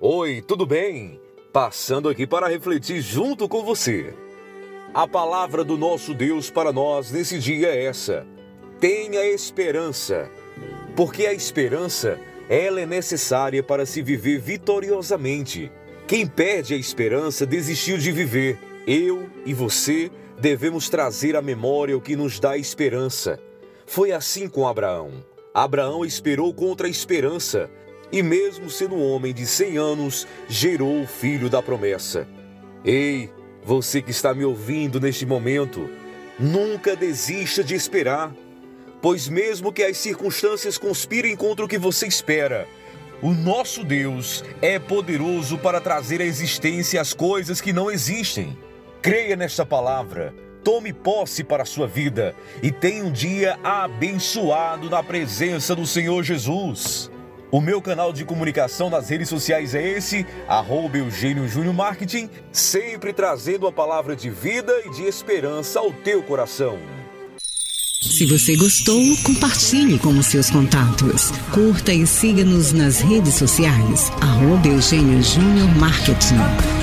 Oi, tudo bem? Passando aqui para refletir junto com você. A palavra do nosso Deus para nós nesse dia é essa: tenha esperança, porque a esperança ela é necessária para se viver vitoriosamente. Quem perde a esperança desistiu de viver. Eu e você devemos trazer à memória o que nos dá esperança. Foi assim com Abraão. Abraão esperou contra a esperança, e mesmo sendo homem de cem anos, gerou o filho da promessa. Ei, você que está me ouvindo neste momento, nunca desista de esperar, pois mesmo que as circunstâncias conspirem contra o que você espera, o nosso Deus é poderoso para trazer à existência as coisas que não existem. Creia nesta palavra, tome posse para a sua vida e tenha um dia abençoado na presença do Senhor Jesus. O meu canal de comunicação nas redes sociais é esse, arroba Eugênio Júnior Marketing, sempre trazendo a palavra de vida e de esperança ao teu coração. Se você gostou, compartilhe com os seus contatos. Curta e siga-nos nas redes sociais, arroba Eugênio Júnior Marketing.